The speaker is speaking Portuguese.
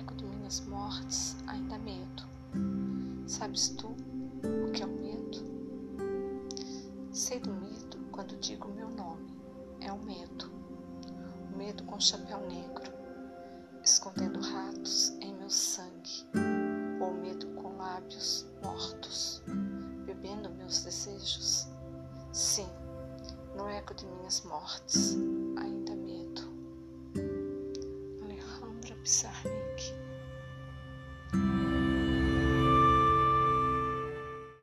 eco de minhas mortes ainda medo. Sabes tu o que é o medo? Sei do medo quando digo o meu nome. É o medo. O medo com chapéu negro, escondendo ratos em meu sangue. Ou medo com lábios mortos, bebendo meus desejos. Sim, no eco de minhas mortes, ainda medo. Alejandra Pizarro